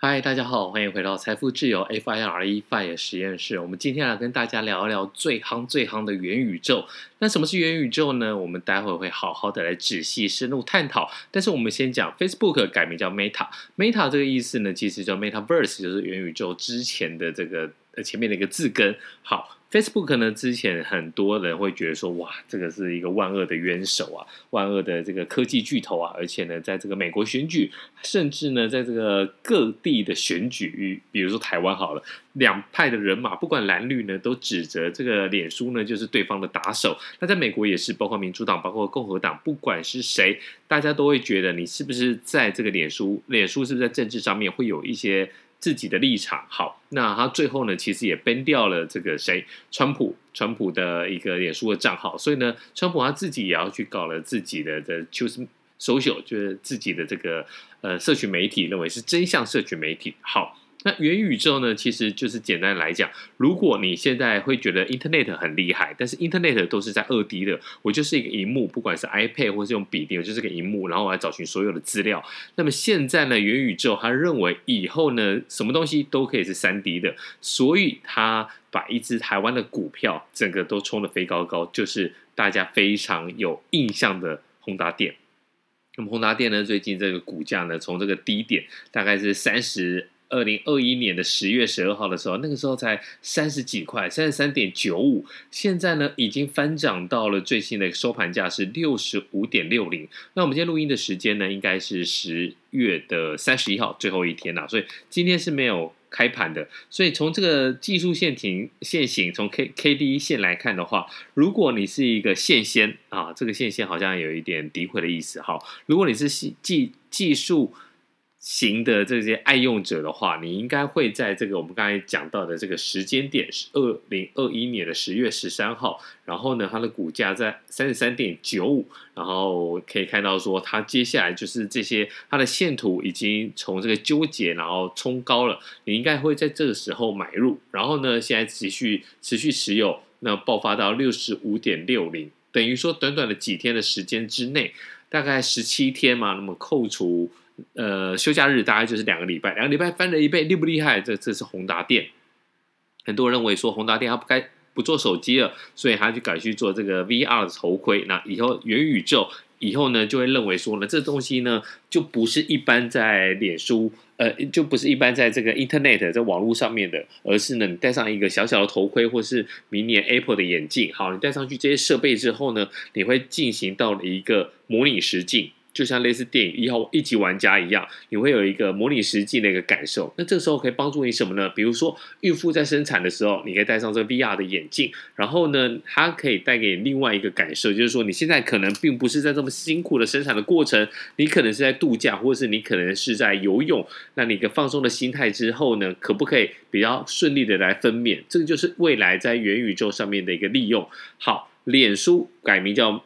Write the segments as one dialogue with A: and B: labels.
A: 嗨，大家好，欢迎回到财富自由 FIRE FIRE 实验室。我们今天来跟大家聊一聊最夯最夯的元宇宙。那什么是元宇宙呢？我们待会会好好的来仔细深入探讨。但是我们先讲 Facebook 改名叫 Meta。Meta 这个意思呢，其实叫 Metaverse，就是元宇宙之前的这个前面的一个字根。好。Facebook 呢，之前很多人会觉得说，哇，这个是一个万恶的渊藪啊，万恶的这个科技巨头啊，而且呢，在这个美国选举，甚至呢，在这个各地的选举，比如说台湾好了，两派的人马，不管蓝绿呢，都指责这个脸书呢就是对方的打手。那在美国也是，包括民主党，包括共和党，不管是谁，大家都会觉得你是不是在这个脸书，脸书是不是在政治上面会有一些。自己的立场好，那他最后呢，其实也崩掉了这个谁，川普，川普的一个脸书的账号，所以呢，川普他自己也要去搞了自己的的 choose Social，就是自己的这个呃社群媒体，认为是真相社群媒体，好。那元宇宙呢，其实就是简单来讲，如果你现在会觉得 Internet 很厉害，但是 Internet 都是在二 D 的，我就是一个荧幕，不管是 iPad 或是用笔电，我就是个荧幕，然后我来找寻所有的资料。那么现在呢，元宇宙他认为以后呢，什么东西都可以是三 D 的，所以他把一只台湾的股票整个都冲得飞高高，就是大家非常有印象的宏达电。那么宏达电呢，最近这个股价呢，从这个低点大概是三十。二零二一年的十月十二号的时候，那个时候才三十几块，三十三点九五。现在呢，已经翻涨到了最新的收盘价是六十五点六零。那我们今天录音的时间呢，应该是十月的三十一号最后一天了，所以今天是没有开盘的。所以从这个技术线停线型，从 K K D 线来看的话，如果你是一个线仙啊，这个线仙好像有一点诋毁的意思哈。如果你是技技术。型的这些爱用者的话，你应该会在这个我们刚才讲到的这个时间点是二零二一年的十月十三号，然后呢，它的股价在三十三点九五，然后可以看到说它接下来就是这些它的线图已经从这个纠结然后冲高了，你应该会在这个时候买入，然后呢，现在持续持续持有，那爆发到六十五点六零，等于说短短的几天的时间之内，大概十七天嘛，那么扣除。呃，休假日大概就是两个礼拜，两个礼拜翻了一倍，厉不厉害？这这是宏达电。很多人认为说宏达电它不该不做手机了，所以他就改去做这个 VR 的头盔。那以后元宇宙以后呢，就会认为说呢，这东西呢就不是一般在脸书，呃，就不是一般在这个 Internet 在网络上面的，而是呢，你戴上一个小小的头盔，或是明年 Apple 的眼镜。好，你戴上去这些设备之后呢，你会进行到了一个模拟实境。就像类似电影一号一级玩家一样，你会有一个模拟实际的一个感受。那这个时候可以帮助你什么呢？比如说孕妇在生产的时候，你可以戴上这 VR 的眼镜，然后呢，它可以带给你另外一个感受，就是说你现在可能并不是在这么辛苦的生产的过程，你可能是在度假，或者是你可能是在游泳。那你一个放松的心态之后呢，可不可以比较顺利的来分娩？这个就是未来在元宇宙上面的一个利用。好，脸书改名叫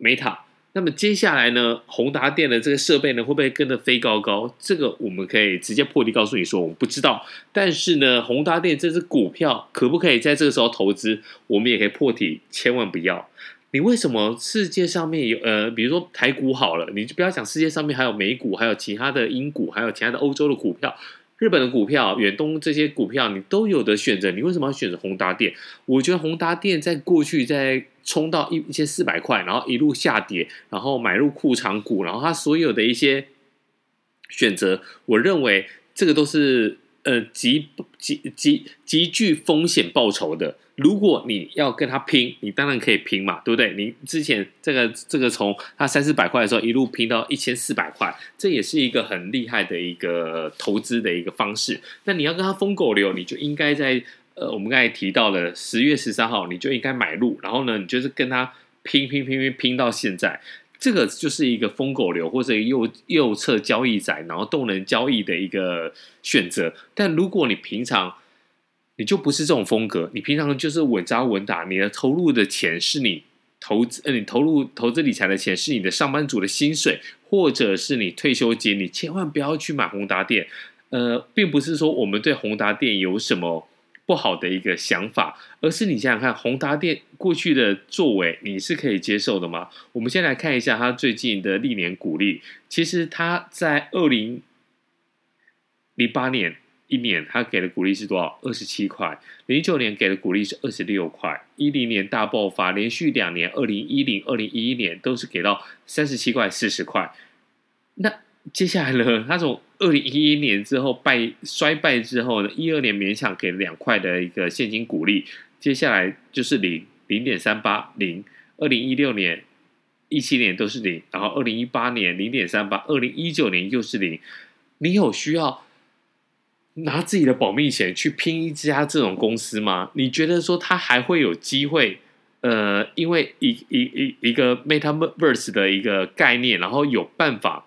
A: Meta。那么接下来呢，宏达电的这个设备呢，会不会跟着飞高高？这个我们可以直接破题告诉你说，我们不知道。但是呢，宏达电这支股票可不可以在这个时候投资？我们也可以破题，千万不要。你为什么世界上面有呃，比如说台股好了，你就不要讲世界上面还有美股，还有其他的英股，还有其他的欧洲的股票。日本的股票、远东这些股票，你都有的选择。你为什么要选择宏达电？我觉得宏达电在过去在冲到一一千四百块，然后一路下跌，然后买入库藏股，然后它所有的一些选择，我认为这个都是呃极极极极具风险报酬的。如果你要跟他拼，你当然可以拼嘛，对不对？你之前这个这个从他三四百块的时候一路拼到一千四百块，这也是一个很厉害的一个投资的一个方式。那你要跟他疯狗流，你就应该在呃，我们刚才提到了十月十三号，你就应该买入，然后呢，你就是跟他拼拼拼拼拼到现在，这个就是一个疯狗流或者右右侧交易仔，然后动能交易的一个选择。但如果你平常你就不是这种风格，你平常就是稳扎稳打，你的投入的钱是你投资，呃，你投入投资理财的钱是你的上班族的薪水，或者是你退休金，你千万不要去买宏达电。呃，并不是说我们对宏达电有什么不好的一个想法，而是你想想看，宏达电过去的作为，你是可以接受的吗？我们先来看一下他最近的历年股利，其实他在二零。零八年一年，他给的股利是多少？二十七块。零九年给的股利是二十六块。一零年大爆发，连续两年，二零一零、二零一一年都是给到三十七块、四十块。那接下来呢？他从二零一一年之后败衰败之后呢，一二年勉强给两块的一个现金股利，接下来就是零零点三八零。二零一六年、一七年都是零，然后二零一八年零点三八，二零一九年又是零。你有需要拿自己的保命钱去拼一家这种公司吗？你觉得说他还会有机会？呃，因为一一一一个 Metaverse 的一个概念，然后有办法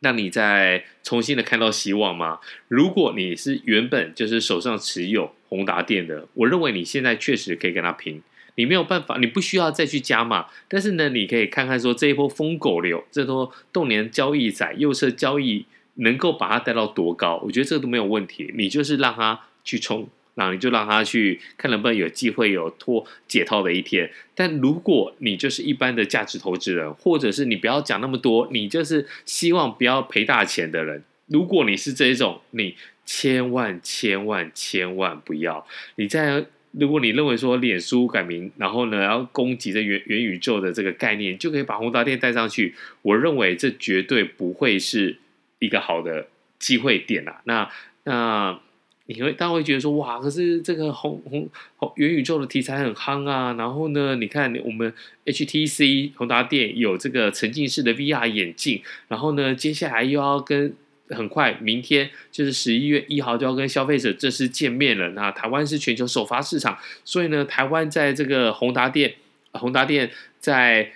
A: 让你再重新的看到希望吗？如果你是原本就是手上持有宏达电的，我认为你现在确实可以跟他拼。你没有办法，你不需要再去加码，但是呢，你可以看看说这一波疯狗流，这波动年交易仔右侧交易能够把它带到多高？我觉得这个都没有问题，你就是让它去冲，然后你就让它去看能不能有机会有脱解套的一天。但如果你就是一般的价值投资人，或者是你不要讲那么多，你就是希望不要赔大钱的人，如果你是这一种，你千万千万千万不要你在。如果你认为说脸书改名，然后呢，要攻击这元元宇宙的这个概念，就可以把宏达电带上去，我认为这绝对不会是一个好的机会点啊。那那你会大家会觉得说，哇，可是这个宏宏宏元宇宙的题材很夯啊。然后呢，你看我们 HTC 宏达电有这个沉浸式的 VR 眼镜，然后呢，接下来又要跟。很快，明天就是十一月一号就要跟消费者正式见面了。那台湾是全球首发市场，所以呢，台湾在这个宏达电，宏达电在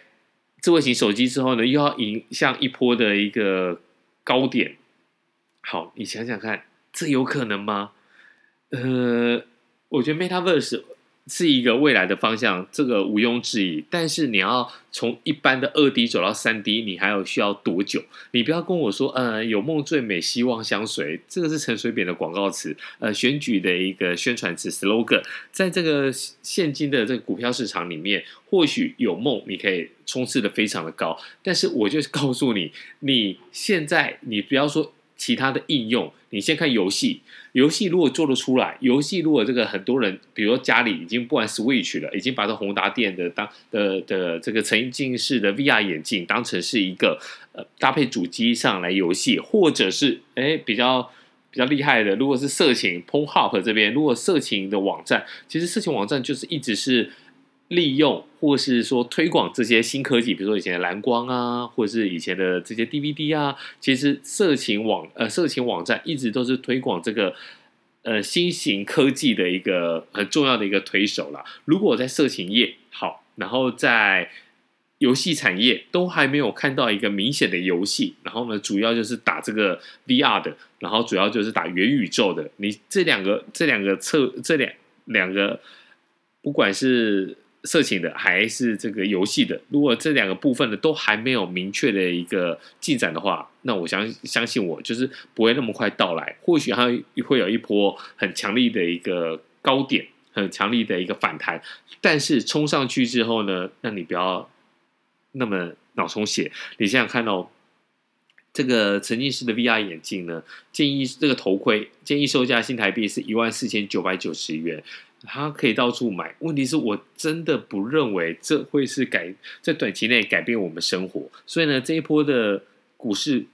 A: 智慧型手机之后呢，又要迎向一波的一个高点。好，你想想看，这有可能吗？呃，我觉得 Metaverse。是一个未来的方向，这个毋庸置疑。但是你要从一般的二 D 走到三 D，你还有需要多久？你不要跟我说，呃，有梦最美，希望相随，这个是陈水扁的广告词，呃，选举的一个宣传词 slogan。在这个现今的这个股票市场里面，或许有梦，你可以冲刺的非常的高。但是我就告诉你，你现在你不要说。其他的应用，你先看游戏。游戏如果做得出来，游戏如果这个很多人，比如说家里已经不玩 Switch 了，已经把这宏达电的当的的这个沉浸式的 VR 眼镜当成是一个呃搭配主机上来游戏，或者是诶比较比较厉害的，如果是色情 Pornhub 这边，如果色情的网站，其实色情网站就是一直是。利用或是说推广这些新科技，比如说以前的蓝光啊，或者是以前的这些 DVD 啊，其实色情网呃色情网站一直都是推广这个呃新型科技的一个很重要的一个推手啦。如果在色情业好，然后在游戏产业都还没有看到一个明显的游戏，然后呢，主要就是打这个 VR 的，然后主要就是打元宇宙的。你这两个这两个侧这两两个，不管是色情的还是这个游戏的，如果这两个部分呢都还没有明确的一个进展的话，那我相相信我就是不会那么快到来。或许它会有一波很强力的一个高点，很强力的一个反弹，但是冲上去之后呢，那你不要那么脑充血。你想想看哦，这个沉浸式的 VR 眼镜呢，建议这个头盔建议售价新台币是一万四千九百九十元。它可以到处买，问题是我真的不认为这会是改在短期内改变我们生活，所以呢，这一波的股市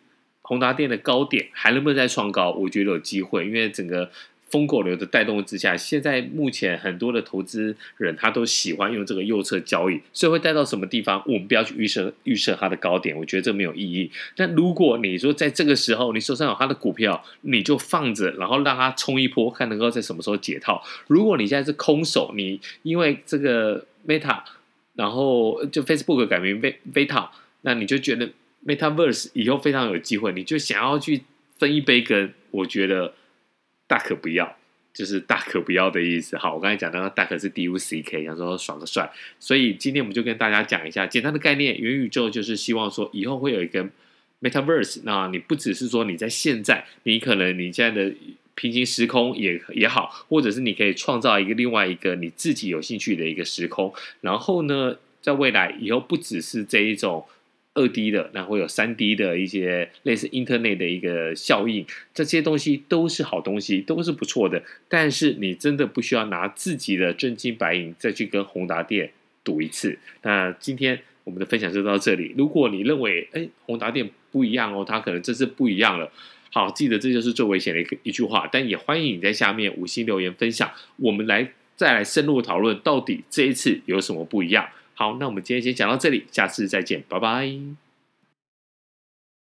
A: 宏达电的高点还能不能再创高？我觉得有机会，因为整个。疯狗流的带动之下，现在目前很多的投资人他都喜欢用这个右侧交易，所以会带到什么地方？我们不要去预设预设它的高点，我觉得这没有意义。但如果你说在这个时候你手上有它的股票，你就放着，然后让它冲一波，看能够在什么时候解套。如果你现在是空手，你因为这个 Meta，然后就 Facebook 改名 Meta，那你就觉得 Metaverse 以后非常有机会，你就想要去分一杯羹，我觉得。大可不要，就是大可不要的意思。好，我刚才讲到大可是 D U C K，想说爽个帅。所以今天我们就跟大家讲一下简单的概念。元宇宙就是希望说以后会有一个 Metaverse。那你不只是说你在现在，你可能你现在的平行时空也也好，或者是你可以创造一个另外一个你自己有兴趣的一个时空。然后呢，在未来以后不只是这一种二 D 的，那会有三 D 的一些类似 Internet 的一个效应，这些东西都是好东西，都是不错的。但是你真的不需要拿自己的真金白银再去跟宏达电赌一次。那今天我们的分享就到这里。如果你认为哎宏达电不一样哦，它可能这次不一样了。好，记得这就是最危险的一个一句话。但也欢迎你在下面五星留言分享，我们来再来深入讨论到底这一次有什么不一样。好，那我们今天先讲到这里，下次再见，拜拜。